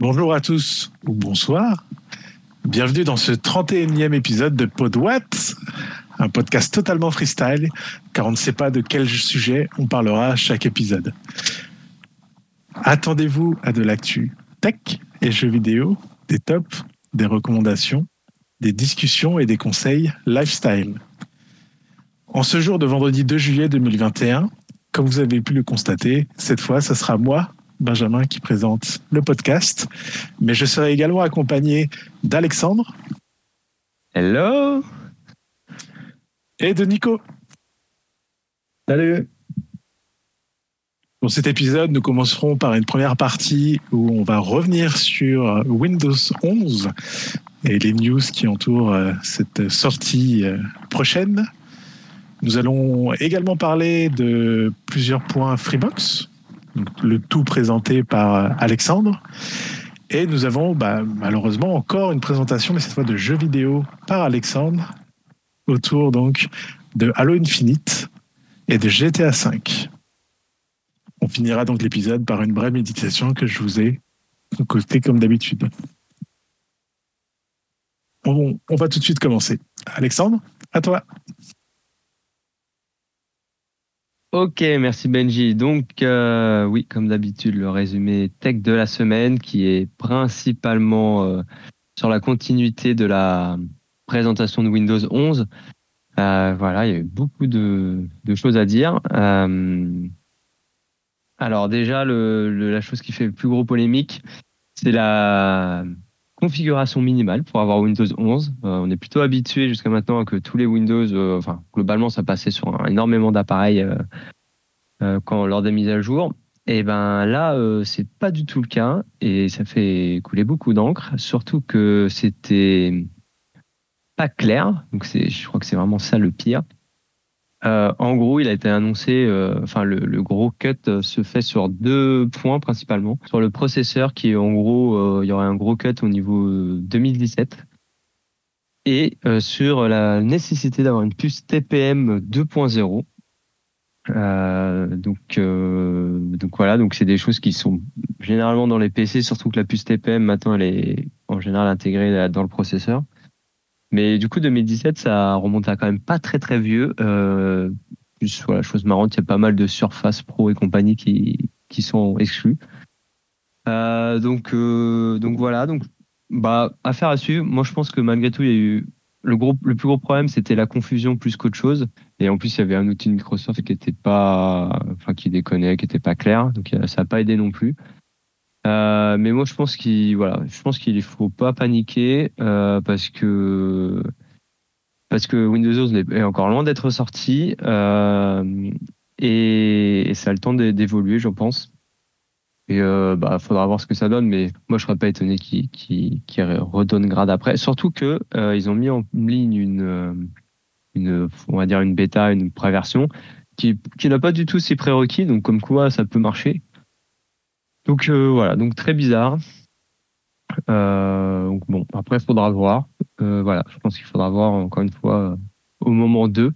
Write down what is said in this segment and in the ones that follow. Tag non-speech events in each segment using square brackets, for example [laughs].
Bonjour à tous ou bonsoir. Bienvenue dans ce 31e épisode de PodWatt, un podcast totalement freestyle car on ne sait pas de quel sujet on parlera à chaque épisode. Attendez-vous à de l'actu tech et jeux vidéo, des tops, des recommandations, des discussions et des conseils lifestyle. En ce jour de vendredi 2 juillet 2021, comme vous avez pu le constater, cette fois, ce sera moi, Benjamin, qui présente le podcast. Mais je serai également accompagné d'Alexandre. Hello Et de Nico. Salut Pour cet épisode, nous commencerons par une première partie où on va revenir sur Windows 11 et les news qui entourent euh, cette sortie euh, prochaine. Nous allons également parler de plusieurs points Freebox, le tout présenté par Alexandre. Et nous avons bah, malheureusement encore une présentation, mais cette fois de jeux vidéo par Alexandre, autour donc de Halo Infinite et de GTA V. On finira donc l'épisode par une brève méditation que je vous ai concoctée comme d'habitude. On va tout de suite commencer. Alexandre, à toi. Ok, merci Benji. Donc, euh, oui, comme d'habitude, le résumé tech de la semaine qui est principalement euh, sur la continuité de la présentation de Windows 11. Euh, voilà, il y a eu beaucoup de, de choses à dire. Euh, alors déjà, le, le, la chose qui fait le plus gros polémique, c'est la configuration minimale pour avoir Windows 11. Euh, on est plutôt habitué jusqu'à maintenant que tous les Windows, euh, enfin globalement, ça passait sur énormément d'appareils euh, quand lors des mises à jour. Et ben là, c'est pas du tout le cas et ça fait couler beaucoup d'encre. Surtout que c'était pas clair. Donc je crois que c'est vraiment ça le pire. Euh, en gros, il a été annoncé, euh, enfin le, gros cut euh, se fait sur deux points principalement. Sur le processeur, qui est en gros, il y aurait un gros cut au niveau 2017, et sur la nécessité d'avoir une puce TPM 2.0. donc, donc voilà, donc c'est des choses qui sont généralement dans les PC, surtout que la puce TPM maintenant elle est en général intégrée dans le processeur. Mais du coup, 2017, ça remonte à quand même pas très très vieux. Euh, plus voilà, chose marrante, il y a pas mal de Surface Pro et compagnie qui, qui sont exclus. Euh, donc, euh, donc voilà, donc bah affaire à suivre. Moi, je pense que malgré tout, il y a eu le plus gros problème, c'était la confusion plus qu'autre chose. Et en plus, il y avait un outil de Microsoft qui était pas, enfin qui déconnait, qui était pas clair. Donc ça n'a pas aidé non plus. Euh, mais moi, je pense qu'il voilà, je pense qu'il faut pas paniquer euh, parce que Windows 11 est encore loin d'être sorti euh, et, ça a le temps d'évoluer, je pense. Et bah, faudra voir ce que ça donne, mais moi, je serais pas étonné qu'il qu qu redonne grade après. Surtout que ils ont mis en ligne une on va dire une bêta, une préversion qui qui n'a pas du tout ces prérequis, donc comme quoi ça peut marcher. Donc euh, voilà, donc très bizarre. Euh, donc bon, après il faudra voir. Euh, voilà, je pense qu'il faudra voir encore une fois au moment 2.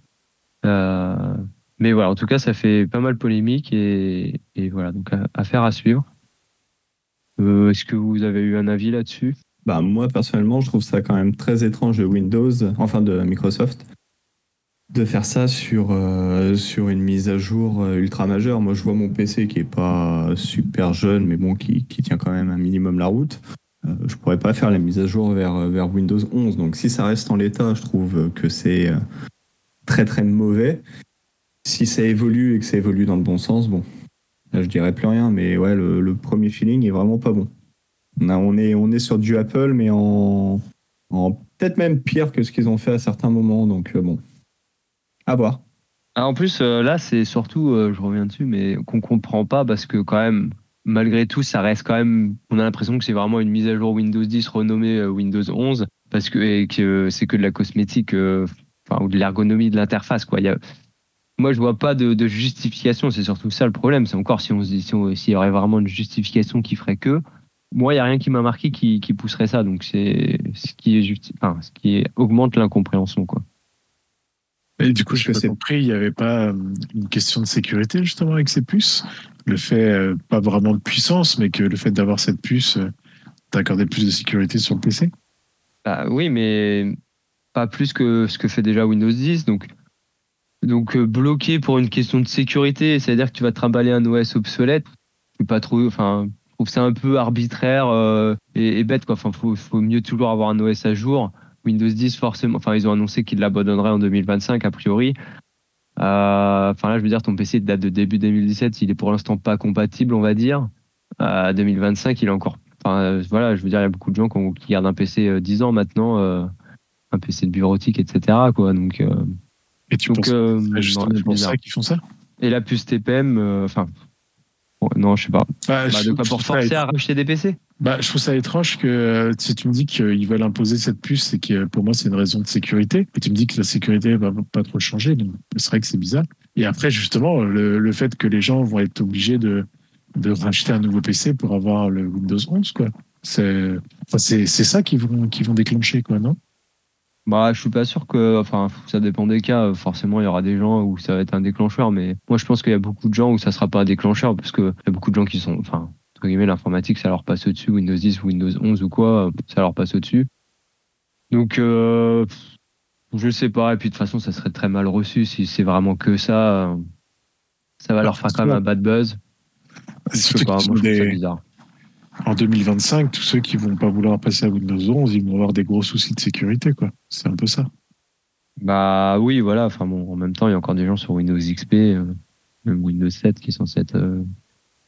Euh, mais voilà, en tout cas, ça fait pas mal polémique et, et voilà, donc affaire à, à suivre. Est-ce que vous avez eu un avis là-dessus? Bah, Moi, personnellement, je trouve ça quand même très étrange de Windows, enfin de Microsoft, de faire ça sur, euh, sur une mise à jour euh, ultra majeure. Moi, je vois mon PC qui est pas super jeune, mais bon, qui, qui tient quand même un minimum la route. Euh, je pourrais pas faire la mise à jour vers, vers Windows 11. Donc, si ça reste en l'état, je trouve que c'est euh, très très mauvais. Si ça évolue et que ça évolue dans le bon sens, bon, là, je dirais plus rien. Mais ouais, le, le premier feeling est vraiment pas bon. On, est, on est sur du Apple, mais en, en peut-être même pire que ce qu'ils ont fait à certains moments. Donc, bon. À voir. Ah, en plus, euh, là, c'est surtout, euh, je reviens dessus, mais qu'on comprend pas parce que quand même, malgré tout, ça reste quand même. On a l'impression que c'est vraiment une mise à jour Windows 10 renommée euh, Windows 11 parce que, et que c'est que de la cosmétique, ou de l'ergonomie de l'interface, quoi. Moi, je vois pas de, justification. C'est surtout ça le problème. C'est encore si on se dit, s'il si y aurait vraiment une justification qui ferait que. Moi, il y a rien qui m'a marqué qui, pousserait ça. Donc, c'est ce qui ce qui augmente l'incompréhension, quoi. Et du coup, je n'ai pas compris, il n'y avait pas une question de sécurité justement avec ces puces? Le fait, pas vraiment de puissance, mais que le fait d'avoir cette puce t'accorder plus de sécurité sur le PC. Bah, oui, mais pas plus que ce que fait déjà Windows 10. Donc, donc euh, bloqué pour une question de sécurité, c'est-à-dire que tu vas trimballer un OS obsolète. Pas trop, enfin, je trouve ça un peu arbitraire euh, et, et, bête quoi. Enfin, faut, faut mieux toujours avoir un OS à jour. Windows 10 forcément, enfin ils ont annoncé qu'ils l'abandonneraient en 2025 a priori. Euh, enfin là, je veux dire, ton PC date de début 2017, il est pour l'instant pas compatible, on va dire. À 2025, il est encore. Enfin voilà, je veux dire, il y a beaucoup de gens qui, gardent un PC 10 ans maintenant, un PC de bureautique, etc. Quoi. Donc et tu penses euh, c'est justement pour ça qu'ils font ça? Et la puce TPM, euh, enfin, non, je sais pas. Bah, bah, de quoi pour forcer à racheter des PC bah, je trouve ça étrange que euh, si tu me dis qu'ils veulent imposer cette puce, c'est que pour moi c'est une raison de sécurité. Et tu me dis que la sécurité va pas trop changer, donc c'est vrai que c'est bizarre. Et après justement le, le, fait que les gens vont être obligés de, de racheter un nouveau PC pour avoir le Windows 11, quoi. C'est c'est ça qui vont qui vont déclencher, quoi, non? Bah, je suis pas sûr que, enfin, ça dépend des cas. Forcément, il y aura des gens où ça va être un déclencheur, mais moi, je pense qu'il y a beaucoup de gens où ça sera pas un déclencheur parce qu'il y a beaucoup de gens qui sont, enfin, entre guillemets, l'informatique, ça leur passe au-dessus, Windows 10, Windows 11 ou quoi, ça leur passe au-dessus. Donc, euh, je sais pas. Et puis, de toute façon, ça serait très mal reçu si c'est vraiment que ça. Ça va leur faire quand même un bad buzz. C'est pas, moi, je bizarre en 2025, tous ceux qui vont pas vouloir passer à Windows 11, ils vont avoir des gros soucis de sécurité, quoi. C'est un peu ça. Bah oui, voilà. Enfin bon, en même temps, il y a encore des gens sur Windows XP, euh, même Windows 7 qui sont cette, euh,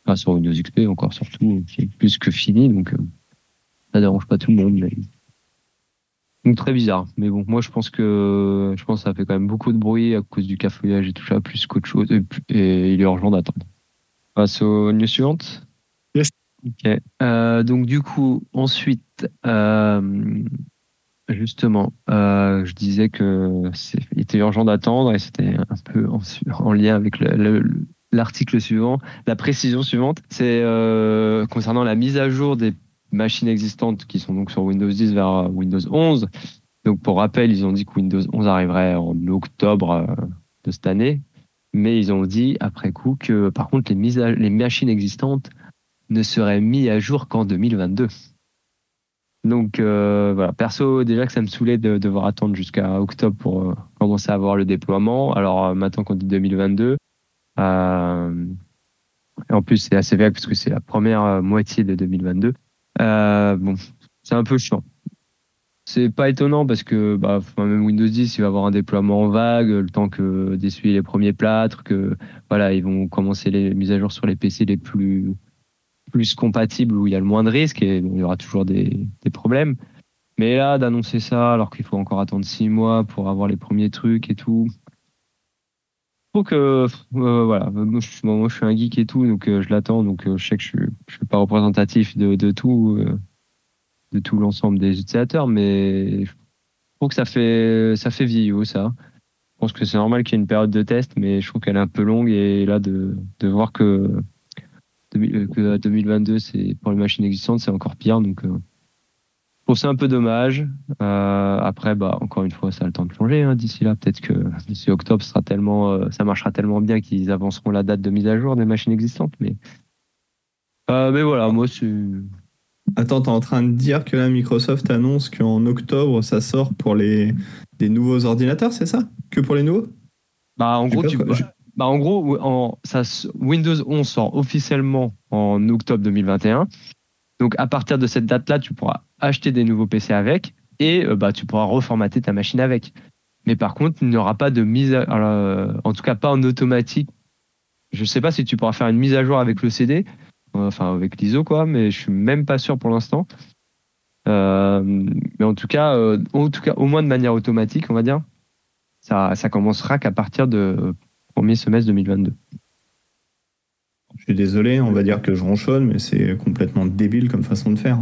enfin sur Windows XP encore surtout, qui est plus que fini, donc euh, ça dérange pas tout le monde. Donc très bizarre. Mais bon, moi je pense que je pense que ça fait quand même beaucoup de bruit à cause du cafouillage et tout ça, plus qu'autre chose, et, et il est urgent d'attendre. Passe aux news suivantes? Ok. Euh, donc du coup, ensuite, euh, justement, euh, je disais que il était urgent d'attendre et c'était un peu en, lien avec l'article suivant. La précision suivante, c'est concernant la mise à jour des machines existantes qui sont donc sur Windows 10 vers Windows 11. Donc pour rappel, ils ont dit que Windows 11 arriverait en octobre de cette année, mais ils ont dit après coup que par contre les, mises machines existantes ne serait mis à jour qu'en 2022. Donc euh, voilà, perso déjà que ça me saoulait de devoir attendre jusqu'à octobre pour euh, commencer à voir le déploiement. Alors euh, maintenant qu'on dit 2022, et en plus c'est assez vague parce que c'est la première moitié de 2022. bon, c'est un peu chiant. C'est pas étonnant parce que bah, même Windows 10 il va avoir un déploiement vague, le temps que d'essuyer les premiers plâtres, que voilà ils vont commencer les mises à jour sur les PC les plus plus compatible où il y a le moins de risques et il y aura toujours des, problèmes. Mais là, d'annoncer ça alors qu'il faut encore attendre six mois pour avoir les premiers trucs et tout. Faut que euh, voilà, moi je, suis un geek et tout, donc euh, je l'attends, donc euh, je sais que je, ne suis pas représentatif de, tout, de tout l'ensemble des utilisateurs, mais je trouve que ça fait ça fait vieillot ça. Je pense que c'est normal qu'il y ait une période de test, mais je trouve qu'elle est un peu longue et là de, de voir que que 2022, c'est pour les machines existantes, c'est encore pire. Donc, je trouve ça un peu dommage. Euh, après, bah, encore une fois, ça a le temps de changer hein, d'ici là. Peut-être que d'ici octobre, sera tellement, ça marchera tellement bien qu'ils avanceront la date de mise à jour des machines existantes. Mais, mais voilà, moi, c'est. Attends, t'es en train de dire que là, Microsoft annonce qu'en octobre, ça sort pour les des nouveaux ordinateurs, c'est ça? Que pour les nouveaux? Bah, en gros, tu, bah en gros, en, ça, Windows 11 sort officiellement en octobre 2021. Donc à partir de cette date-là, tu pourras acheter des nouveaux PC avec et euh, bah, tu pourras reformater ta machine avec. Mais par contre, il n'y aura pas de mise à, euh, en tout cas pas en automatique. Je ne sais pas si tu pourras faire une mise à jour avec le CD, enfin avec l'ISO quoi, mais je suis même pas sûr pour l'instant. Euh, mais en tout cas, en tout cas, au moins de manière automatique, on va dire, ça, ça commencera qu'à partir de premier semestre 2022. Je suis désolé, on va dire que je ronchonne, mais c'est complètement débile comme façon de faire.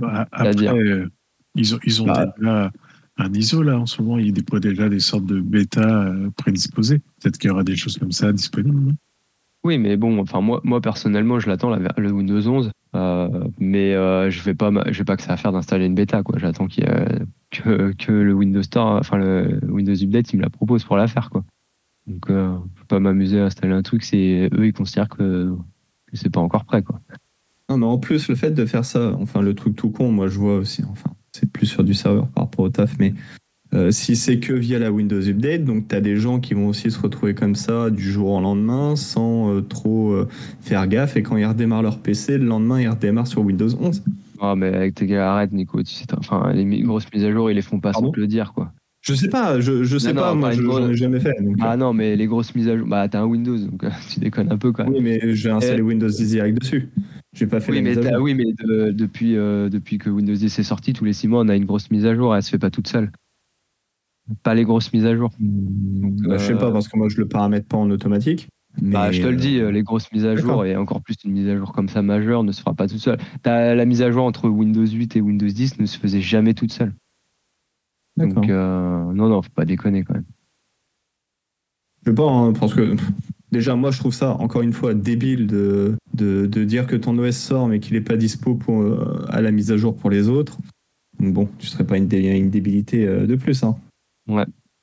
Bah, après, euh, ils ont, ils ont bah. déjà un ISO là en ce moment, ils déploient déjà des sortes de bêta euh, prédisposés. Peut-être qu'il y aura des choses comme ça disponibles. Oui, mais bon, enfin moi, moi personnellement, je l'attends le Windows 11, euh, mais je vais pas, je vais pas que ça à faire d'installer une bêta quoi. J'attends que, que le Windows Store, enfin le Windows Update, il me la propose pour la faire quoi. Donc, euh, je peux pas m'amuser à installer un truc, c'est eux, ils considèrent que, c'est pas encore prêt, quoi. Non, mais en plus, le fait de faire ça, enfin, le truc tout con, moi, je vois aussi, enfin, c'est plus sur du serveur par rapport au taf, mais euh, si c'est que via la Windows Update, donc tu as des gens qui vont aussi se retrouver comme ça du jour au lendemain sans euh, trop euh, faire gaffe, et quand ils redémarrent leur PC, le lendemain, ils redémarrent sur Windows 11. Ah, mais avec tes gars, arrête, Nico. Tu sais, enfin, les grosses mises à jour, ils les font pas sans te le dire, quoi. Je sais pas, je, je sais Non, pas, non, moi, je grosse- ai jamais fait. donc, Ah non, mais les grosses mises à jour, bah t'as un Windows, donc [laughs] tu déconnes un peu, quoi. oui, mais j'ai installé Windows 10 direct dessus. J'ai pas fait Oui, la mais, mise à t'as- jour. oui, mais de- depuis, euh, depuis que Windows 10 est sorti, tous les six mois, on a une grosse mise à jour. Elle se fait pas toute seule. Pas les grosses mises à jour. Bah, je sais euh, pas, parce que moi, je le paramètre pas en automatique. Mais, Bah, je te le dis, euh, euh, les grosses mises à jour et encore plus une mise à jour comme ça majeure ne se fera pas toute seule. La mise à jour entre Windows 8 et Windows 10 ne se faisait jamais toute seule. D'accord. Donc euh, non, non, faut pas déconner quand même. Je sais pas, hein, parce que déjà, moi, je trouve ça, encore une fois, débile de, dire que ton OS sort, mais qu'il est pas dispo pour, euh, à la mise à jour pour les autres. Bon, tu serais pas une, dé- une débilité euh, de plus. Hein.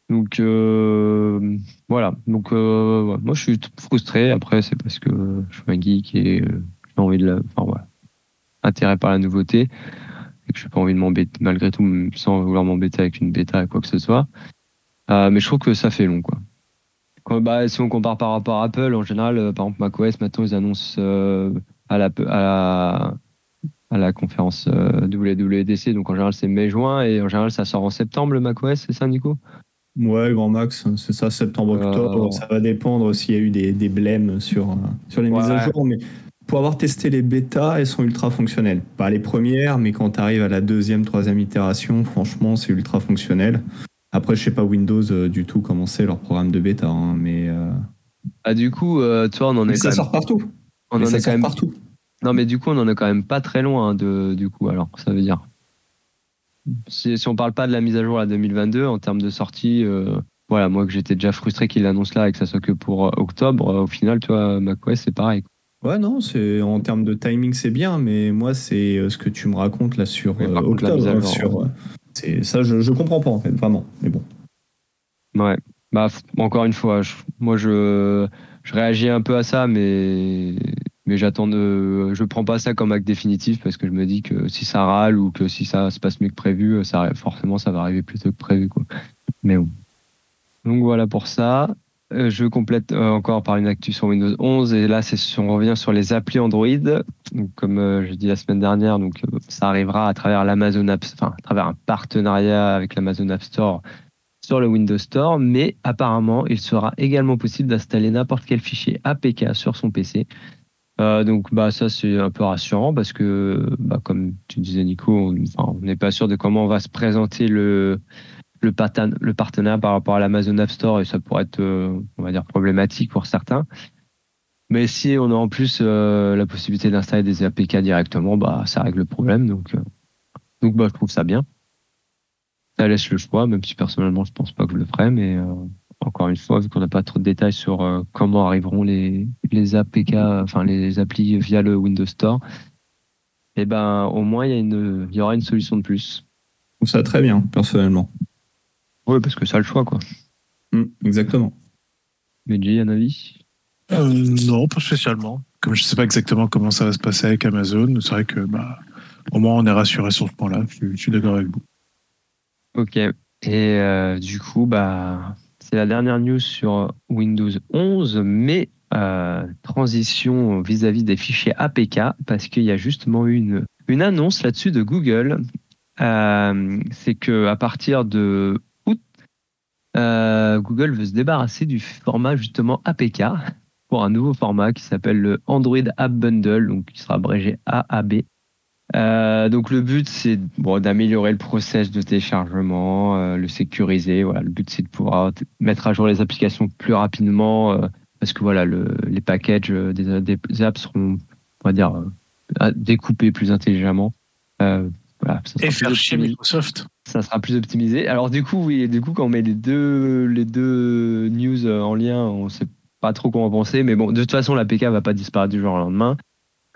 Donc euh, voilà. Donc ouais, moi je suis frustré. Après c'est parce que je suis un geek et j'ai envie de la, intérêt par la nouveauté et que j'ai pas envie de m'embêter malgré tout sans vouloir m'embêter avec une bêta quoi que ce soit. Mais je trouve que ça fait long quoi. Quand, bah, si on compare par rapport à Apple, en général, euh, par exemple macOS, maintenant ils annoncent euh, à la à la à la conférence euh, WWDC, donc en général c'est mai-juin et en général ça sort en septembre le macOS, c'est ça Nico? Ouais, grand max, c'est ça, septembre-octobre. Euh, Ça va dépendre s'il y a eu des, des blèmes sur, sur les mises à jour. Mais pour avoir testé les bêtas, elles sont ultra fonctionnelles. Pas les premières, mais quand tu arrives à la deuxième, troisième itération, franchement, c'est ultra fonctionnel. Après, je sais pas Windows euh, du tout comment c'est leur programme de bêta, hein, mais, euh, Ah du coup, euh, toi on en mais est ça quand même, sort partout. on Mais en ça est quand sort même partout. Non, mais du coup, on en est quand même pas très loin hein, de, du coup, alors, ça veut dire. Si, si on parle pas de la mise à jour à 2022, en termes de sortie, euh, voilà, moi que j'étais déjà frustré qu'il l'annonce là et que ça soit que pour octobre, euh, au final, tu vois, macOS, c'est pareil. Ouais, non, c'est en termes de timing, c'est bien, mais moi, c'est euh, ce que tu me racontes là sur Oui, contre, octobre. hein, sur, c'est ça, je, je comprends pas en fait, vraiment. Mais bon. Ouais. Bah, encore une fois, moi, je, je réagis un peu à ça, mais, mais j'attends de, je prends pas ça comme acte définitif parce que je me dis que si ça râle ou que si ça se passe mieux que prévu, ça, forcément, ça va arriver plus tôt que prévu, quoi. Mais bon. Donc voilà pour ça. Euh, je complète euh, encore par une actu sur Windows 11 et là on revient sur les applis Android. Comme euh, je dis la semaine dernière, donc ça arrivera à travers l'Amazon App, enfin à travers un partenariat avec l'Amazon App Store sur le Windows Store, mais apparemment il sera également possible d'installer n'importe quel fichier APK sur son PC. Donc bah ça c'est un peu rassurant parce que bah, comme tu disais Nico, on on n'est pas sûr de comment va se présenter le le, parten- le partenariat par rapport à l'Amazon App Store et ça pourrait être, euh, on va dire, problématique pour certains. Mais si on a en plus euh, la possibilité d'installer des APK directement, bah ça règle le problème. Donc, euh, donc bah, je trouve ça bien. Ça laisse le choix, même si personnellement je pense pas que je le ferai, mais encore une fois, vu qu'on n'a pas trop de détails sur comment arriveront les, les APK, enfin les applis via le Windows Store, et ben au moins il y, il y aura une solution de plus. Je trouve ça très bien, personnellement. Oui, parce que ça a le choix, quoi. Mm, exactement. Mais Jay, un avis? Euh, non, pas spécialement. Comme je sais pas exactement comment ça va se passer avec Amazon, c'est vrai que bah, au moins on est rassuré sur ce point-là. Je, suis- je suis d'accord avec vous. Ok. Et euh, du coup, bah, c'est la dernière news sur Windows 11, mais euh, transition vis-à-vis des fichiers APK, parce qu'il y a justement eu une, une annonce là-dessus de Google. Euh, c'est que à partir de Google veut se débarrasser du format justement APK pour un nouveau format qui s'appelle le Android App Bundle, donc qui sera abrégé AAB. Euh, donc le but c'est d'améliorer le process de téléchargement, euh, le sécuriser. Le but c'est de pouvoir mettre à jour les applications plus rapidement euh, parce que voilà, le, les packages des, apps seront, on dire, découpés plus intelligemment. Voilà, ça sera Et faire optimisé Microsoft. ça sera plus optimisé. Alors du coup, oui, du coup, quand on met les deux, les deux news euh, en lien, on sait pas trop comment penser. Mais bon, de toute façon, l'APK va pas disparaître du jour au lendemain.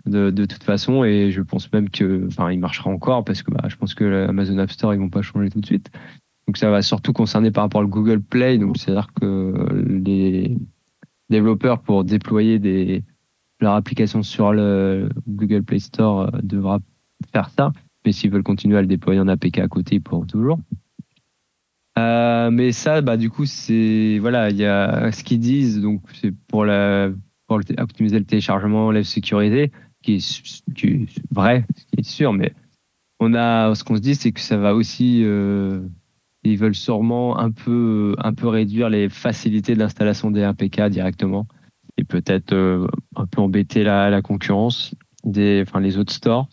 De, de toute façon, et je pense même que, enfin, il marchera encore parce que bah, je pense que l'Amazon App Store ils vont pas changer tout de suite. Donc ça va surtout concerner par rapport au Google Play. Donc c'est à dire que les développeurs pour déployer des leur application sur le Google Play Store euh, devra faire ça. Mais s'ils veulent continuer à le déployer en APK à côté, ils pourront toujours. Euh, mais ça, bah, du coup, c'est voilà, il y a ce qu'ils disent, donc c'est pour la pour optimiser le téléchargement, la sécurité, qui est, qui est vrai, qui est sûr, mais on a ce qu'on se dit, c'est que ça va aussi, euh, ils veulent sûrement un peu un peu réduire les facilités d'installation des APK directement et peut-être euh, un peu embêter la, la concurrence des, enfin les autres stores.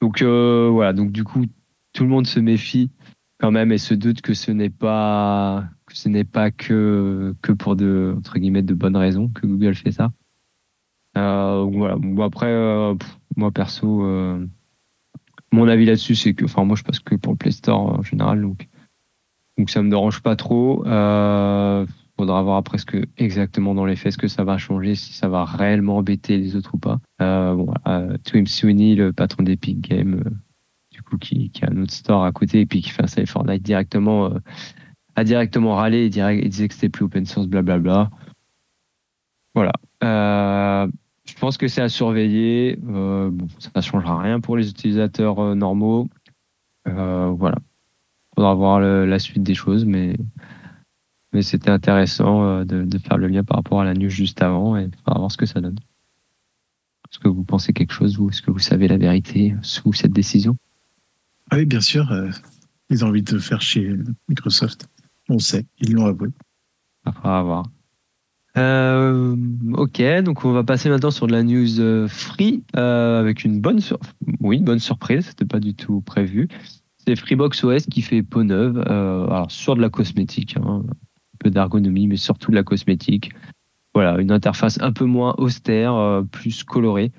Donc euh, voilà, donc du coup, tout le monde se méfie quand même et se doute que ce n'est pas que ce n'est pas que que pour de entre guillemets de bonnes raisons que Google fait ça. Euh, voilà. Bon, après, euh, moi perso, euh, mon avis là-dessus, c'est que, enfin moi je passe que pour le Play Store en général, donc donc ça me dérange pas trop. Faudra voir après ce que exactement dans les faits ce que ça va changer, si ça va réellement embêter les autres ou pas. Euh, bon, euh, Twim Sweeney, le patron d'Epic Games, euh, du coup qui, a un autre store à côté et puis qui fait un save Fortnite directement, euh, a directement râlé et, direct, disait que c'était plus open source, blablabla. Voilà. Je pense que c'est à surveiller. Ça ne changera rien pour les utilisateurs normaux. voilà. Faudra voir la suite des choses, mais mais c'était intéressant euh, de, de, faire le lien par rapport à la news juste avant et va voir ce que ça donne. Est-ce que vous pensez quelque chose ou est-ce que vous savez la vérité sous cette décision? Ah Oui, bien sûr. Euh, ils ont envie de faire chez Microsoft. On sait, ils l'ont avoué. Il faudra voir. Euh, ok, donc on va passer maintenant sur de la news free euh, avec une bonne, sur... oui, une bonne surprise. C'était pas du tout prévu. C'est Freebox OS qui fait peau neuve, alors sur de la cosmétique. Hein peu d'ergonomie, mais surtout de la cosmétique. Voilà, une interface un peu moins austère, euh, plus colorée.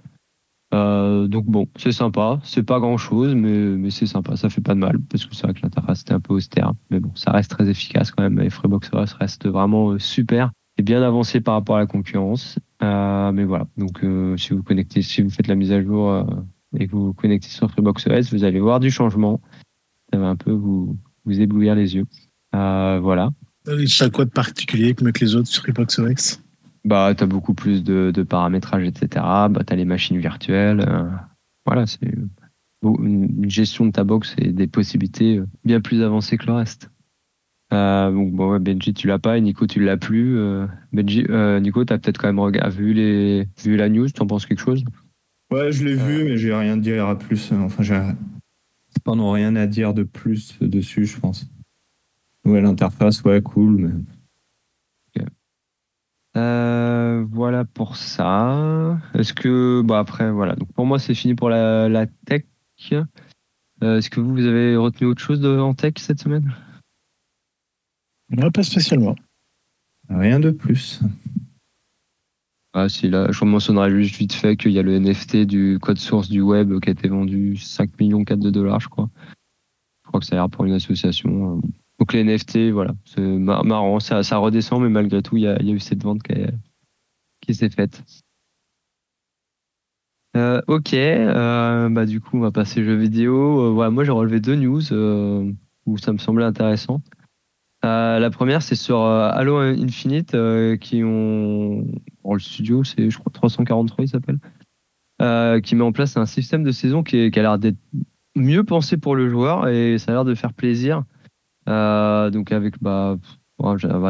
Euh, donc bon, c'est sympa. C'est pas grand chose, mais, mais c'est sympa. Ça fait pas de mal parce que c'est vrai que l'interface était un peu austère, mais bon, ça reste très efficace quand même. Et Freebox OS reste vraiment euh, super et bien avancé par rapport à la concurrence. Mais voilà, donc si vous connectez, si vous faites la mise à jour et que vous vous connectez sur Freebox OS, vous allez voir du changement. Ça va un peu vous éblouir les yeux. voilà. Ça quoi de particulier que les autres sur Xbox OS Bah, tu as beaucoup plus de, de, paramétrage, etc. Bah, tu as les machines virtuelles. Euh, voilà, c'est une gestion de ta box et des possibilités bien plus avancées que le reste. Euh, donc, bon, ouais, Benji, tu l'as pas et Nico, tu l'as plus. Euh, Benji, euh, Nico, tu as peut-être quand même vu, les, vu la news, tu en penses quelque chose? Ouais, je l'ai vu, mais j'ai rien à dire à plus. Enfin, j'ai pas rien à dire de plus dessus, je pense. Ouais, l'interface, ouais, cool. Mais... Euh, voilà pour ça. Est-ce que, bah après, voilà. Donc pour moi, c'est fini pour la, la tech. Euh, Est-ce que vous, vous avez retenu autre chose de, en tech cette semaine? Non, pas spécialement. Rien de plus. Ah si, là, je mentionnerai juste vite fait qu'il y a le NFT du code source du web qui a été vendu 5 millions 4 de dollars, je crois. Je crois que ça ira pour une association. Donc les NFT, voilà, c'est marrant, ça, redescend, mais malgré tout, il y a, eu cette vente qui, s'est faite. Euh, ok, euh, bah du coup, on va passer jeux vidéo. Euh, moi, j'ai relevé deux news où ça me semblait intéressant. La première, c'est sur Halo Infinite, qui ont. Bon, le studio, c'est, je crois, 343, il s'appelle. qui met en place un système de saison qui a l'air d'être mieux pensé pour le joueur et ça a l'air de faire plaisir. Euh, donc avec bah,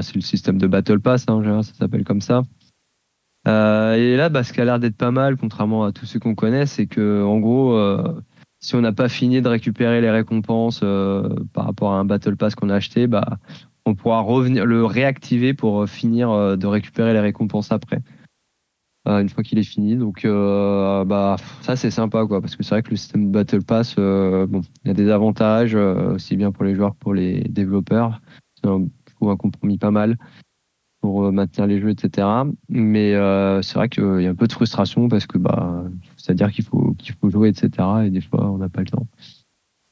c'est le système de Battle Pass, hein, ça s'appelle comme ça. Euh, et là, bah, ce qui a l'air d'être pas mal, contrairement à tous ceux qu'on connaît, c'est que en gros, euh, si on n'a pas fini de récupérer les récompenses par rapport à un Battle Pass qu'on a acheté, bah, on pourra revenir le réactiver pour finir de récupérer les récompenses après. Euh, une fois qu'il est fini. Donc euh, bah ça c'est sympa quoi parce que c'est vrai que le système Battle Pass euh, bon il y a des avantages aussi bien pour les joueurs que pour les développeurs. C'est un, un compromis pas mal pour maintenir les jeux etc. Mais c'est vrai qu'il y a un peu de frustration parce que bah c'est à dire qu'il faut qu'il faut jouer etc. Et des fois on n'a pas le temps.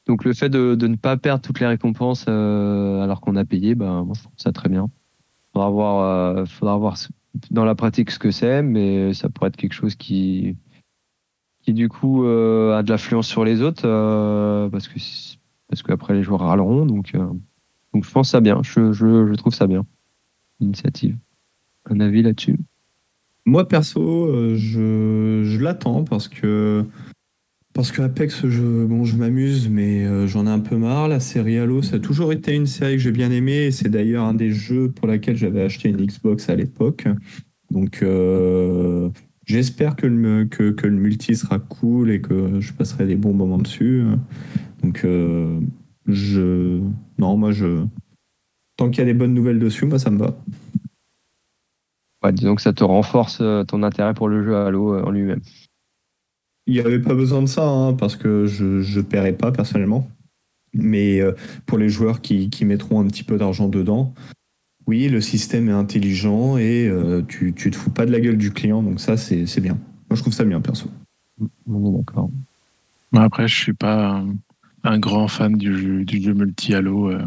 Donc le fait de, de ne pas perdre toutes les récompenses alors qu'on a payé, bah, moi je trouve ça très bien. Faudra voir, faudra voir dans la pratique ce que c'est, mais ça pourrait être quelque chose qui, qui du coup euh, a de l'influence sur les autres euh, parce que parce qu'après les joueurs râleront. Donc, euh, donc je pense ça bien. Je, je, je trouve ça bien. Initiative. Un avis là-dessus? Moi, perso, je, je l'attends parce que. Parce que Apex, je, bon, je m'amuse, mais euh, j'en ai un peu marre. La série Halo, ça a toujours été une série que j'ai bien aimée. C'est d'ailleurs un des jeux pour lesquels j'avais acheté une Xbox à l'époque. Donc, euh, j'espère que le, multi sera cool et que je passerai des bons moments dessus. Donc, euh, je. Non, moi, je. Tant qu'il y a des bonnes nouvelles dessus, moi, ça me va. Ouais, disons que ça te renforce ton intérêt pour le jeu Halo en lui-même. Il n'y avait pas besoin de ça, hein, parce que je ne paierai pas personnellement. Mais euh, pour les joueurs qui, qui mettront un petit peu d'argent dedans, oui, le système est intelligent et euh, tu, tu te fous pas de la gueule du client, donc ça, c'est c'est bien. Moi, je trouve ça bien, perso. On est d'accord. Après, je suis pas un, un grand fan du jeu, du jeu multi Halo. euh.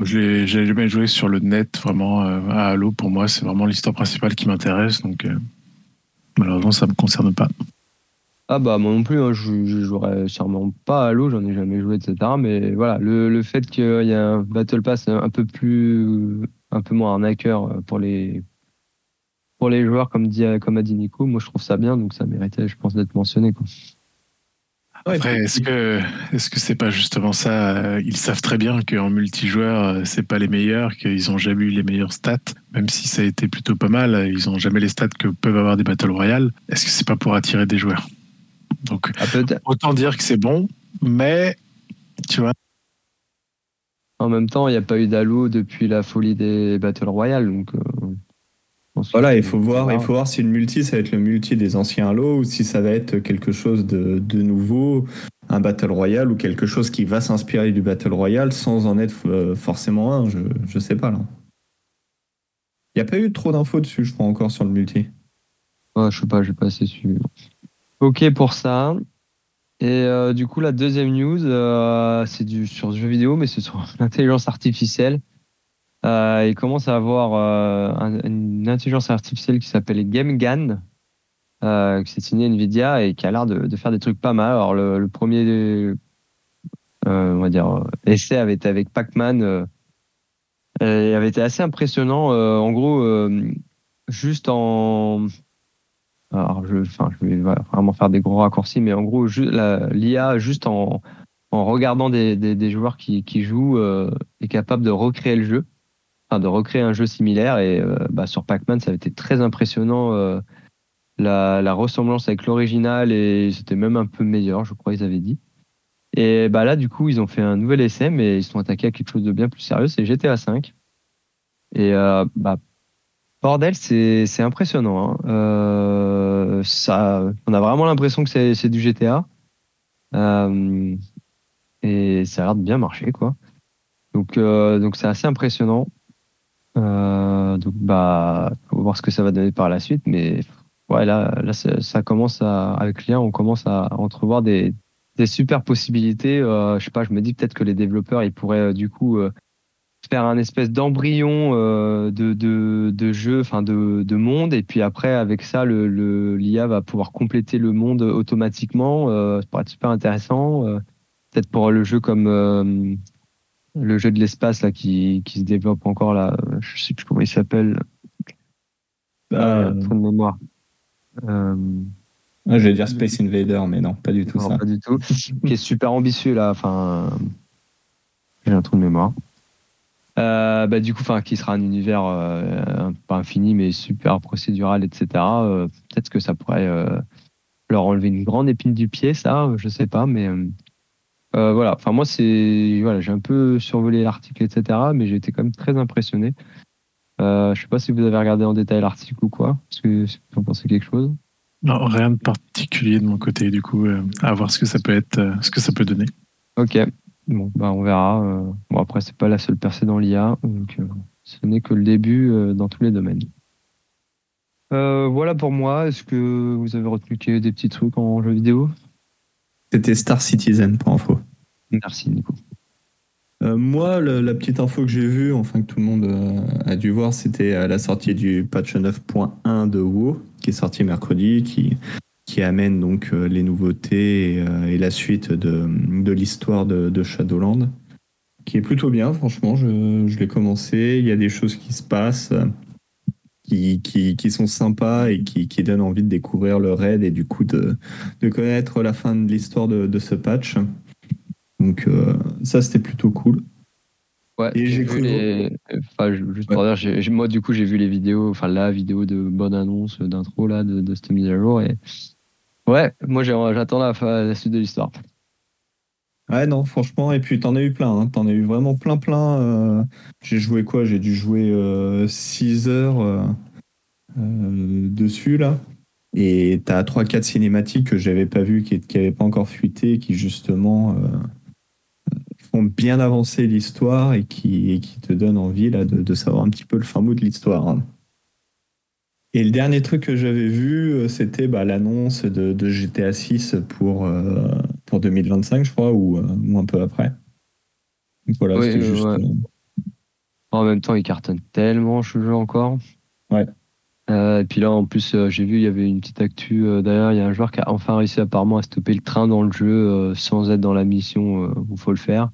Je l'ai- J'ai jamais joué sur le net vraiment euh, à Halo. Pour moi, c'est vraiment l'histoire principale qui m'intéresse. Donc, euh, malheureusement, ça me concerne pas. Ah bah moi non plus, hein, je, je jouerais sûrement pas à Halo, j'en ai jamais joué, etc. Mais voilà, le, le fait qu'il y a un Battle Pass un peu plus, un peu moins arnaqueur euh, pour les, pour les joueurs, comme, dit, comme a dit Nico, moi je trouve ça bien, donc ça méritait, je pense, d'être mentionné. Quoi. Après, est-ce que est-ce que c'est pas justement ça euh, Ils savent très bien qu'en multijoueur, euh, c'est pas les meilleurs, qu'ils ont jamais eu les meilleures stats, même si ça a été plutôt pas mal. Ils ont jamais les stats que peuvent avoir des battle royale. Est-ce que c'est pas pour attirer des joueurs? Donc, Ah, autant dire que c'est bon, mais tu vois. En même temps, il n'y a pas eu d'Halo depuis la folie des Battle Royale, donc. euh, Voilà, il faut voir, il faut voir si le multi, ça va être le multi des anciens Halo ou si ça va être quelque chose de, de nouveau, un Battle Royale ou quelque chose qui va s'inspirer du Battle Royale sans en être euh, forcément un. Je, je sais pas là. Il n'y a pas eu trop d'infos dessus, je crois, encore sur le multi. Ouais, je sais pas, j'ai pas assez suivi. Ok pour ça. Et euh, du coup, la deuxième news, euh, c'est du sur le jeu vidéo, mais c'est sur [laughs] l'intelligence artificielle. Euh, il commence à avoir euh, un- une intelligence artificielle qui s'appelle GameGAN, qui s'est signé Nvidia et qui a l'air de, faire des trucs pas mal. Alors le, le premier, on va dire, essai avait été avec Pac-Man, et avait été assez impressionnant. En gros, juste en alors, je, enfin, je vais vraiment faire des gros raccourcis, mais en gros, l'IA, juste en, en regardant des, des, joueurs qui, qui jouent, euh, est capable de recréer le jeu, enfin, de recréer un jeu similaire. Et euh, bah, sur Pac-Man, ça avait été très impressionnant, euh, la, la ressemblance avec l'original, et c'était même un peu meilleur, je crois, ils avaient dit. Et bah, là, du coup, ils ont fait un nouvel essai, mais ils sont attaqués à quelque chose de bien plus sérieux, c'est GTA V. Et bah, Bordel, c'est impressionnant. hein. Euh, ça, on a vraiment l'impression que c'est du GTA. Euh, et ça a l'air de bien marcher, quoi. Donc, euh, donc c'est assez impressionnant. Donc, bah, faut voir ce que ça va donner par la suite. Mais ouais, là, là ça, commence à, avec l'IA, on commence à entrevoir des, des super possibilités. Je sais pas, je me dis peut-être que les développeurs, ils pourraient du coup faire un espèce d'embryon euh, de, de, de jeu, enfin de, de monde, et puis après avec ça, le, le, l'IA va pouvoir compléter le monde automatiquement. Euh, ça pourrait être super intéressant. Euh, peut-être pour le jeu comme le jeu de l'espace là qui, qui se développe encore là, je sais plus comment il s'appelle. Euh, trou de mémoire. Ah, J'allais dire Space Invader, mais non, pas du tout non, ça. pas du tout. qui est super ambitieux là. Enfin, j'ai un trou de mémoire. Euh, bah, du coup, qui sera un univers euh, pas infini, mais super procédural, etc. Euh, Peut-être que ça pourrait euh, leur enlever une grande épine du pied, ça, je sais pas, mais voilà. Enfin, moi, c'est voilà, j'ai un peu survolé l'article, etc. Mais j'ai été quand même très impressionné. Je sais pas si vous avez regardé en détail l'article ou quoi. Est-ce que vous en pensez quelque chose Non, rien de particulier de mon côté, du coup, à voir ce que ça peut être, ce que ça peut donner. Ok. Bon, bah on verra. euh. Bon, après, c'est pas la seule percée dans l'IA, donc euh, ce n'est que le début euh, dans tous les domaines. Euh, voilà pour moi. Est-ce que vous avez retenu qu'il y des petits trucs en jeu vidéo? C'était Star Citizen pour info. Merci, Nico. Euh, moi, le- la petite info que j'ai vue, enfin que tout le monde euh, a dû voir, c'était à la sortie du patch 9.1 de WoW, qui est sorti mercredi, qui, qui amène donc euh, les nouveautés et, euh, et la suite de, de l'histoire de, de Shadowland, qui est plutôt bien, franchement. Je, je l'ai commencé, il y a des choses qui se passent. qui, qui, qui sont sympas et qui, qui donnent envie de découvrir le raid et du coup de, de connaître la fin de l'histoire de, de ce patch. Donc euh, ça c'était plutôt cool. Ouais, Et j'ai cru les. Enfin, ju- juste pour dire, moi, du coup, j'ai vu les vidéos, enfin, la vidéo de bonne annonce d'intro, là, de, de cette mise à jour. Et ouais, moi, j'attends la, suite de l'histoire. Ouais, non, franchement, et puis t'en as eu plein, hein. t'en as eu vraiment plein, plein. euh, J'ai joué quoi? J'ai dû jouer 6 heures euh, euh, dessus, là. Et t'as 3-4 cinématiques que j'avais pas vues, qui n'avaient pas encore fuité, qui justement euh, font bien avancer l'histoire et qui, te donnent envie là, de, de savoir un petit peu le fin mot de l'histoire. hein. Et le dernier truc que j'avais vu, euh, c'était bah, l'annonce de, de GTA 6 pour, euh, pour 2025, je crois, ou, euh, ou un peu après. Donc voilà, Oui, c'était juste. ouais. En même temps, il cartonne tellement ce jeu encore. Ouais. Euh, et puis là, en plus, euh, j'ai vu, il y avait une petite actu euh, derrière. Il y a un joueur qui a enfin réussi apparemment à stopper le train dans le jeu sans être dans la mission où il faut le faire.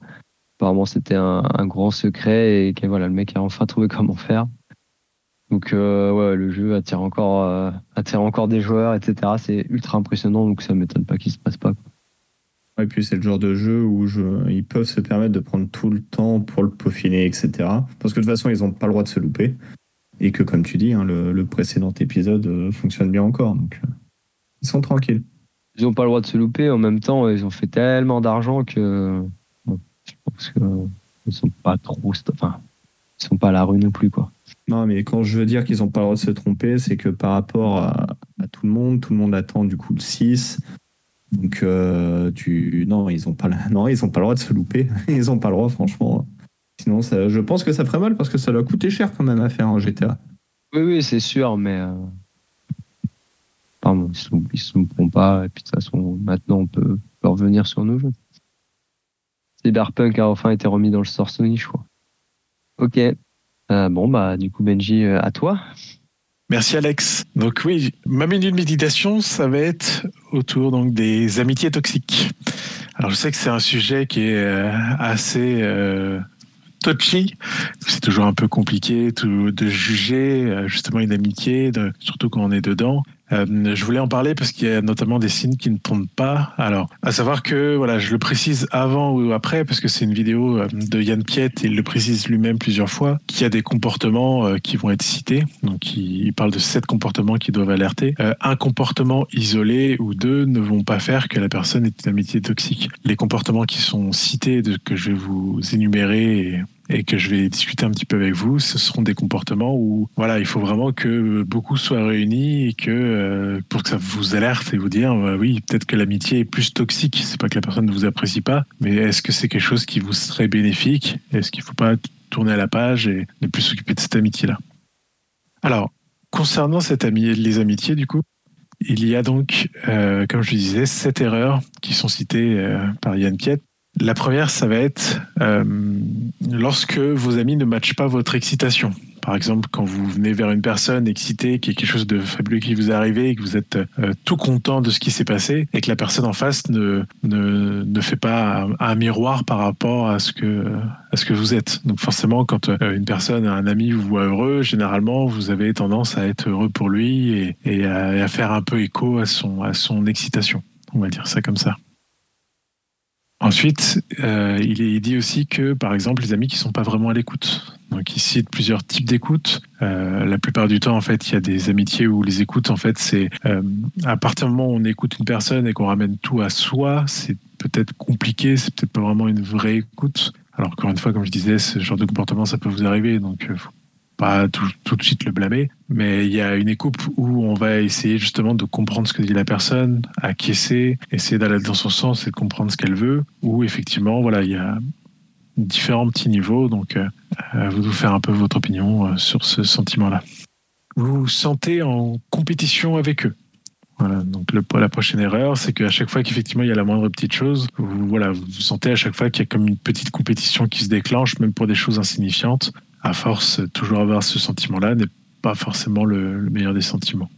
Apparemment, c'était un, un grand secret et que voilà, le mec a enfin trouvé comment faire. Donc, euh, ouais, le jeu attire encore, euh, attire encore des joueurs, etc. C'est ultra impressionnant, donc ça m'étonne pas qu'il se passe pas. Et puis c'est le genre de jeu où je- ils peuvent se permettre de prendre tout le temps pour le peaufiner, etc. Parce que de toute façon, ils n'ont pas le droit de se louper. Et que, comme tu dis, hein, le, le précédent épisode euh, fonctionne bien encore. Donc, ils sont tranquilles. Ils ont pas le droit de se louper. En même temps, ils ont fait tellement d'argent que bon, je pense que ils sont pas trop, enfin, ils sont pas à la rue non plus, quoi. Non, mais quand je veux dire qu'ils n'ont pas le droit de se tromper, c'est que par rapport à, tout le monde, tout le monde attend du coup le 6. Donc, euh, tu... non, ils n'ont pas, [laughs] pas le droit de se louper. [laughs] Ils n'ont pas le droit, franchement. Sinon, je pense que ça ferait mal parce que ça doit coûter cher quand même à faire un GTA. Oui, oui, c'est sûr, mais euh, pardon, ils ils se louperont pas. Et puis de toute façon, maintenant, on peut, revenir sur nos jeux. Cyberpunk a enfin été remis dans le store Sony, je crois. Ok. Euh, bon, bah, du coup, Benji, euh, à toi. Merci Alex. Donc oui, ma minute méditation, ça va être autour donc des amitiés toxiques. Alors je sais que c'est un sujet qui est euh, assez touchy. C'est toujours un peu compliqué de juger justement une amitié, surtout quand on est dedans. Euh, je voulais en parler parce qu'il y a notamment des signes qui ne tombent pas. Alors, à savoir que, voilà, je le précise avant ou après, parce que c'est une vidéo euh, de Yann Piet, et il le précise lui-même plusieurs fois, qu'il y a des comportements euh, qui vont être cités. Donc, il, parle de sept comportements qui doivent alerter. Un comportement isolé ou deux ne vont pas faire que la personne est une amitié toxique. Les comportements qui sont cités, que je vais vous énumérer et que je vais discuter un petit peu avec vous, ce seront des comportements où voilà, il faut vraiment que beaucoup soient réunis et que euh, pour que ça vous alerte et vous dire euh, oui, peut-être que l'amitié est plus toxique. C'est pas que la personne ne vous apprécie pas, mais est-ce que c'est quelque chose qui vous serait bénéfique? Est-ce qu'il faut pas tourner à la page et ne plus s'occuper de cette amitié-là? Alors, concernant les amitiés, du coup, il y a donc, euh, comme je disais, sept erreurs qui sont citées euh, par Yann Piet. La première, ça va être euh, lorsque vos amis ne matchent pas votre excitation. Par exemple, quand vous venez vers une personne excitée, qu'il y a quelque chose de fabuleux qui vous est arrivé et que vous êtes euh, tout content de ce qui s'est passé et que la personne en face ne, ne, ne fait pas un, miroir par rapport à ce, que, à ce que vous êtes. Donc forcément, quand euh, une personne, un ami vous voit heureux, généralement, vous avez tendance à être heureux pour lui et, et à, et à faire un peu écho à son, à son excitation. On va dire ça comme ça. Ensuite, euh, il, est, il dit aussi que, par exemple, les amis qui sont pas vraiment à l'écoute. Donc, il cite plusieurs types d'écoute. Euh, la plupart du temps, en fait, il y a des amitiés où les écoutes, en fait, c'est euh, à partir du moment où on écoute une personne et qu'on ramène tout à soi, c'est peut-être compliqué, c'est peut-être pas vraiment une vraie écoute. Alors, encore une fois, comme je disais, ce genre de comportement, ça peut vous arriver, donc euh, faut pas tout, de suite le blâmer, mais il y a une écoute où on va essayer justement de comprendre ce que dit la personne, acquiescer, essayer d'aller dans son sens et de comprendre ce qu'elle veut, ou effectivement, voilà, il y a différents petits niveaux, donc euh, vous de vous faire un peu votre opinion euh, sur ce sentiment-là. Vous vous sentez en compétition avec eux. Voilà, donc la prochaine erreur, c'est qu'à chaque fois qu'effectivement il y a la moindre petite chose, vous, voilà, vous sentez à chaque fois qu'il y a comme une petite compétition qui se déclenche, même pour des choses insignifiantes à force, toujours avoir ce sentiment-là n'est pas forcément le, le, meilleur des sentiments.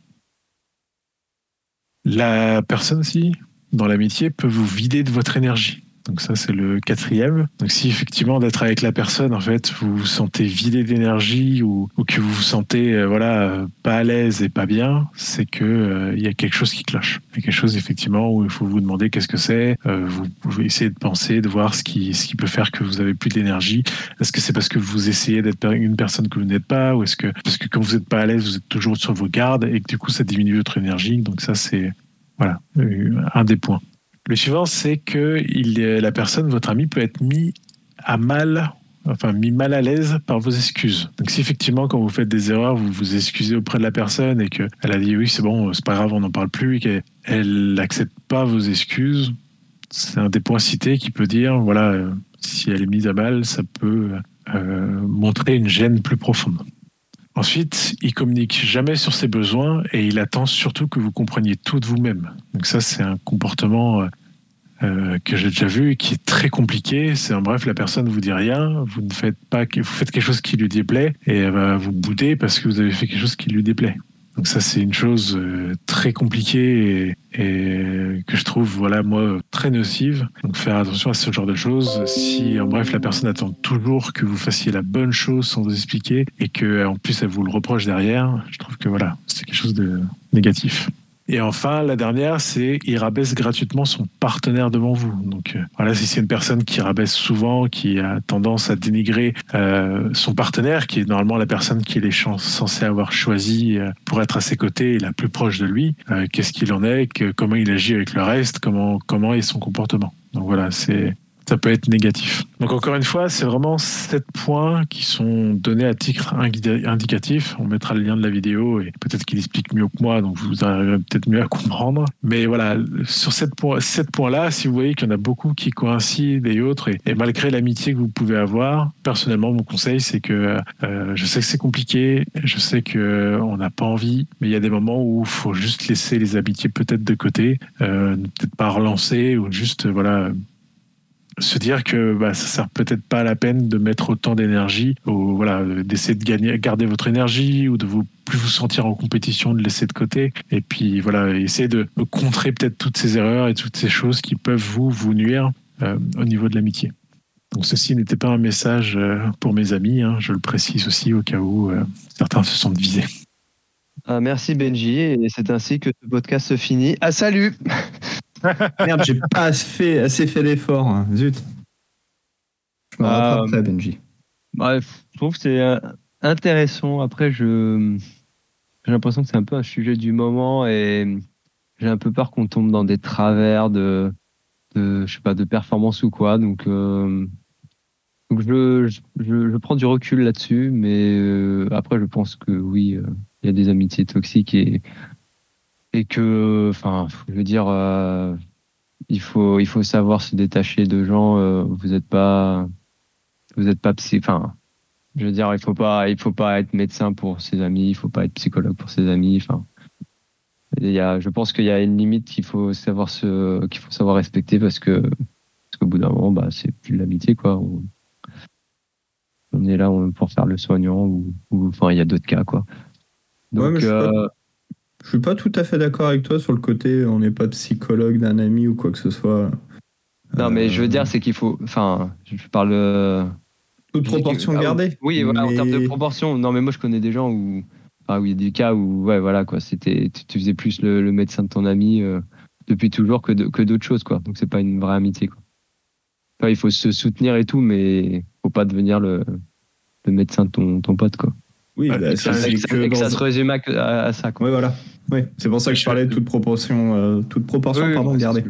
La personne aussi, dans l'amitié, peut vous vider de votre énergie. Donc ça, c'est le quatrième. Donc si effectivement d'être avec la personne, en fait, vous vous sentez vidé d'énergie ou, que vous vous sentez euh, voilà pas à l'aise et pas bien, c'est que euh, il y a quelque chose qui cloche. Il y a quelque chose effectivement où il faut vous demander qu'est-ce que c'est. Euh, vous pouvez essayer de penser, de voir ce qui ce qui peut faire que vous avez plus d'énergie. Est-ce que c'est parce que vous essayez d'être une personne que vous n'êtes pas, ou est-ce que parce que quand vous n'êtes pas à l'aise, vous êtes toujours sur vos gardes et que du coup ça diminue votre énergie. Donc ça c'est voilà un des points. Le suivant, c'est que il, la personne, votre ami, peut être mis à mal, enfin mis mal à l'aise par vos excuses. Donc si effectivement, quand vous faites des erreurs, vous vous excusez auprès de la personne et qu'elle a dit oui, c'est bon, c'est pas grave, on n'en parle plus, et qu'elle n'accepte pas vos excuses, c'est un des points cités qui peut dire, voilà, si elle est mise à mal, ça peut euh, montrer une gêne plus profonde. Ensuite, il communique jamais sur ses besoins et il attend surtout que vous compreniez tout de vous-même. Donc ça, c'est un comportement euh, que j'ai déjà vu et qui est très compliqué. C'est en bref, la personne ne vous dit rien, vous ne faites pas, vous faites quelque chose qui lui déplaît et elle va vous bouder parce que vous avez fait quelque chose qui lui déplaît. Donc ça, c'est une chose euh, très compliquée et, et, que je trouve, voilà, moi, très nocive. Donc faire attention à ce genre de choses. Si, en bref, la personne attend toujours que vous fassiez la bonne chose sans vous expliquer et que, en plus, elle vous le reproche derrière, je trouve que voilà, c'est quelque chose de négatif. Et enfin, la dernière, c'est il rabaisse gratuitement son partenaire devant vous. Donc euh, voilà, si c'est une personne qui rabaisse souvent, qui a tendance à dénigrer euh, son partenaire, qui est normalement la personne qu'il est censé avoir choisi euh, pour être à ses côtés et la plus proche de lui, euh, qu'est-ce qu'il en est, que, comment il agit avec le reste, comment comment est son comportement. Donc voilà, c'est ça peut être négatif. Donc encore une fois, c'est vraiment sept points qui sont donnés à titre indicatif. On mettra le lien de la vidéo et peut-être qu'il explique mieux que moi, donc vous arriverez peut-être mieux à comprendre. Mais voilà, sur sept points, sept points-là, si vous voyez qu'il y en a beaucoup qui coïncident et autres, et, malgré l'amitié que vous pouvez avoir, personnellement, mon conseil, c'est que euh, je sais que c'est compliqué, je sais que on n'a pas envie, mais il y a des moments où il faut juste laisser les amitiés peut-être de côté, euh, peut-être pas relancer ou juste voilà se dire que bah, ça sert peut-être pas à la peine de mettre autant d'énergie voilà d'essayer de gagner garder votre énergie ou de vous plus vous sentir en compétition de laisser de côté. Et puis voilà essayer de contrer peut-être toutes ces erreurs et toutes ces choses qui peuvent vous vous nuire euh, au niveau de l'amitié. Donc ceci n'était pas un message euh, pour mes amis hein, je le précise aussi au cas où euh, certains se sentent visés. Ah, merci Benji. Et c'est ainsi que ce podcast se finit. Ah salut [laughs] Merde, j'ai pas assez fait, assez fait d'efforts. Hein. Zut. Je me rattrape après, Benji. Bref, je trouve que c'est euh, intéressant. Après, je j'ai l'impression que c'est un peu un sujet du moment et j'ai un peu peur qu'on tombe dans des travers de, de je sais pas, de performance ou quoi. Donc, euh, donc je, je, je, prends du recul là-dessus, mais euh, après, je pense que oui, euh, il y a des amitiés toxiques et et que, enfin, je veux dire, euh, il faut, il faut savoir se détacher de gens. Euh, vous n'êtes pas, vous êtes pas psy. Enfin, je veux dire, il faut pas, il faut pas être médecin pour ses amis, il faut pas être psychologue pour ses amis. Enfin, il y a, je pense qu'il y a une limite qu'il faut savoir se, qu'il faut savoir respecter parce que, parce qu'au bout d'un moment, bah, c'est plus l'amitié, quoi. On, on est là pour faire le soignant ou, ou enfin, il y a d'autres cas, quoi. Donc, ouais, euh, je suis pas tout à fait d'accord avec toi sur le côté on n'est pas psychologue d'un ami ou quoi que ce soit. Non, mais je veux dire, c'est qu'il faut. Enfin, je parle. Euh, Toute proportion ah, gardée. Oui, voilà, en termes de proportion. Non, mais moi, je connais des gens où. Enfin, où il y a des cas où, ouais, voilà, quoi. C'était, tu faisais plus le, le médecin de ton ami euh, depuis toujours que, de, que d'autres choses, quoi. Donc, c'est pas une vraie amitié, quoi. Enfin, il faut se soutenir et tout, mais faut pas devenir le, le médecin de ton, ton pote, quoi. Oui, bah, et ça, que, que, que ça se résume à, à, ça. Quoi. Oui, voilà. Oui, c'est pour ça que je parlais de toute proportion, euh, toute proportion oui, pardon, gardée.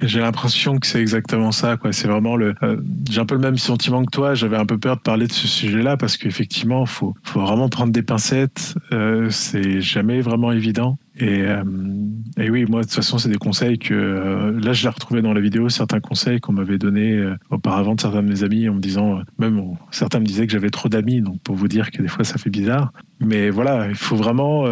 J'ai l'impression que c'est exactement ça. Quoi. C'est vraiment le. Euh, j'ai un peu le même sentiment que toi. J'avais un peu peur de parler de ce sujet-là parce qu'effectivement, faut, faut vraiment prendre des pincettes. Euh, c'est jamais vraiment évident. Et, euh, et, oui, moi, de toute façon, c'est des conseils que. Euh, là, je l'ai retrouvé dans la vidéo, certains conseils qu'on m'avait donnés euh, auparavant de certains de mes amis en me disant. même certains me disaient que j'avais trop d'amis, donc pour vous dire que des fois, ça fait bizarre. Mais voilà, il faut vraiment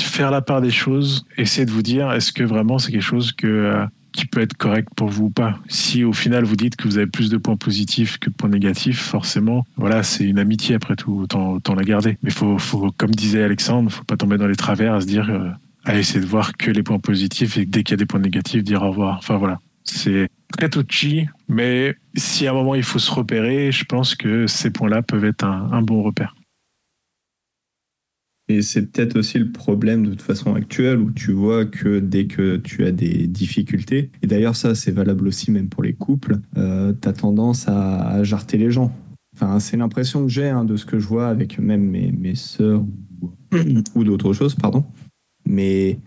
faire la part des choses, essayer de vous dire est-ce que vraiment c'est quelque chose que qui peut être correct pour vous ou pas. Si au final vous dites que vous avez plus de points positifs que de points négatifs, forcément, voilà, c'est une amitié après tout, autant, la garder. Mais faut, faut, comme disait Alexandre, faut pas tomber dans les travers à se dire, euh, à essayer de voir que les points positifs et dès qu'il y a des points négatifs, dire au revoir. Enfin voilà, C'est très touchy, mais si à un moment il faut se repérer, je pense que ces points-là peuvent être un bon repère. Et c'est peut-être aussi le problème de toute façon actuelle où tu vois que dès que tu as des difficultés, et d'ailleurs ça c'est valable aussi même pour les couples, euh, tu as tendance à, jarter les gens. Enfin, c'est l'impression que j'ai hein, de ce que je vois avec même mes, mes sœurs ou, ou d'autres choses, pardon. Mais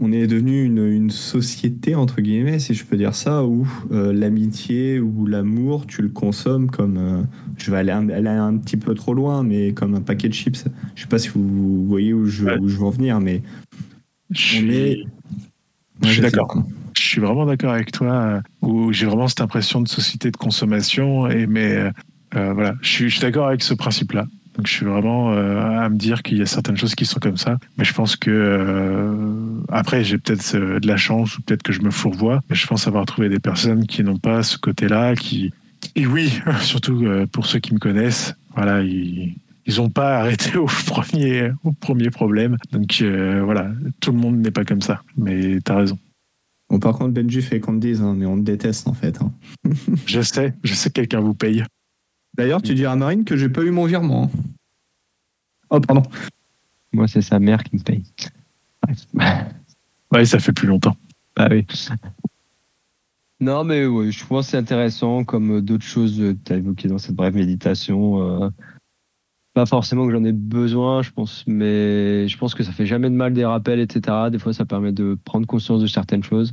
on est devenu une, une, société, entre guillemets, si je peux dire ça, où euh, l'amitié ou l'amour, tu le consommes comme. Euh, je vais aller un, aller un, petit peu trop loin, mais comme un paquet de chips. Je sais pas si vous voyez où je, ouais. où je veux en venir, mais. Je suis, est... je suis d'accord. Je suis vraiment d'accord avec toi, euh, où j'ai vraiment cette impression de société de consommation, et mais euh, voilà, je suis, je suis d'accord avec ce principe-là. Donc je suis vraiment euh, à me dire qu'il y a certaines choses qui sont comme ça. Mais je pense que euh, après j'ai peut-être de la chance ou peut-être que je me fourvoie. Mais je pense avoir trouvé des personnes qui n'ont pas ce côté-là, qui et oui, [laughs] surtout euh, pour ceux qui me connaissent, voilà, ils ils n'ont pas arrêté au [laughs] premier au premier problème. Donc euh, voilà, tout le monde n'est pas comme ça. Mais tu as raison. Bon, par contre, Benji fait qu'on te dise, hein, mais on te déteste en fait. Hein. [laughs] je sais, je sais que quelqu'un vous paye. D'ailleurs, tu diras à Marine que j'ai pas eu mon virement. Oh, pardon. Moi, c'est sa mère qui me paye. ouais, ça fait plus longtemps. Bah oui. Non, mais ouais, je pense que c'est intéressant, comme d'autres choses que tu as évoquées dans cette brève méditation. Euh, pas forcément que j'en ai besoin, je pense, mais je pense que ça fait jamais de mal des rappels, etc. Des fois, ça permet de prendre conscience de certaines choses.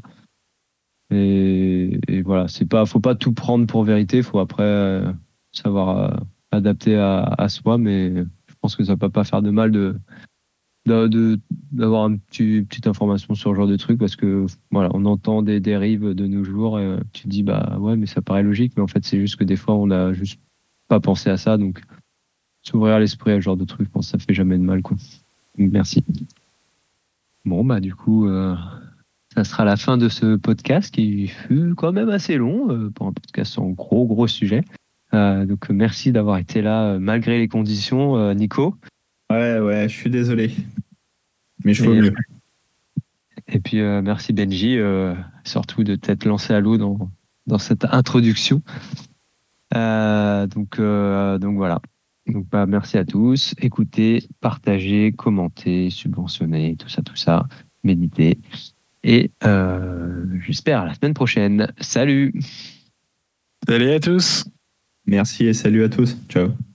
Et, et voilà, c'est pas, faut pas tout prendre pour vérité, faut après. Euh, savoir euh, adapter à, soi, mais je pense que ça peut pas faire de mal de d'avoir une petit, petite information sur ce genre de truc parce que voilà on entend des dérives de nos jours et tu te dis bah ouais mais ça paraît logique mais en fait c'est juste que des fois on a juste pas pensé à ça. Donc s'ouvrir l'esprit à ce genre de truc je pense que ça fait jamais de mal quoi. Merci. Bon bah du coup euh, ça sera la fin de ce podcast qui fut quand même assez long euh, pour un podcast sur un gros gros sujet. euh, donc merci d'avoir été là euh, malgré les conditions, euh, Nico. Ouais, ouais, je suis désolé. Mais je fais mieux. Et puis merci Benji, surtout de t'être lancé à l'eau dans, dans cette introduction. donc, donc voilà. Donc bah, merci à tous. Écoutez, partagez, commentez, subventionnez, tout ça, tout ça. Méditez. Et j'espère à la semaine prochaine. Salut Salut à tous Merci et salut à tous. Ciao.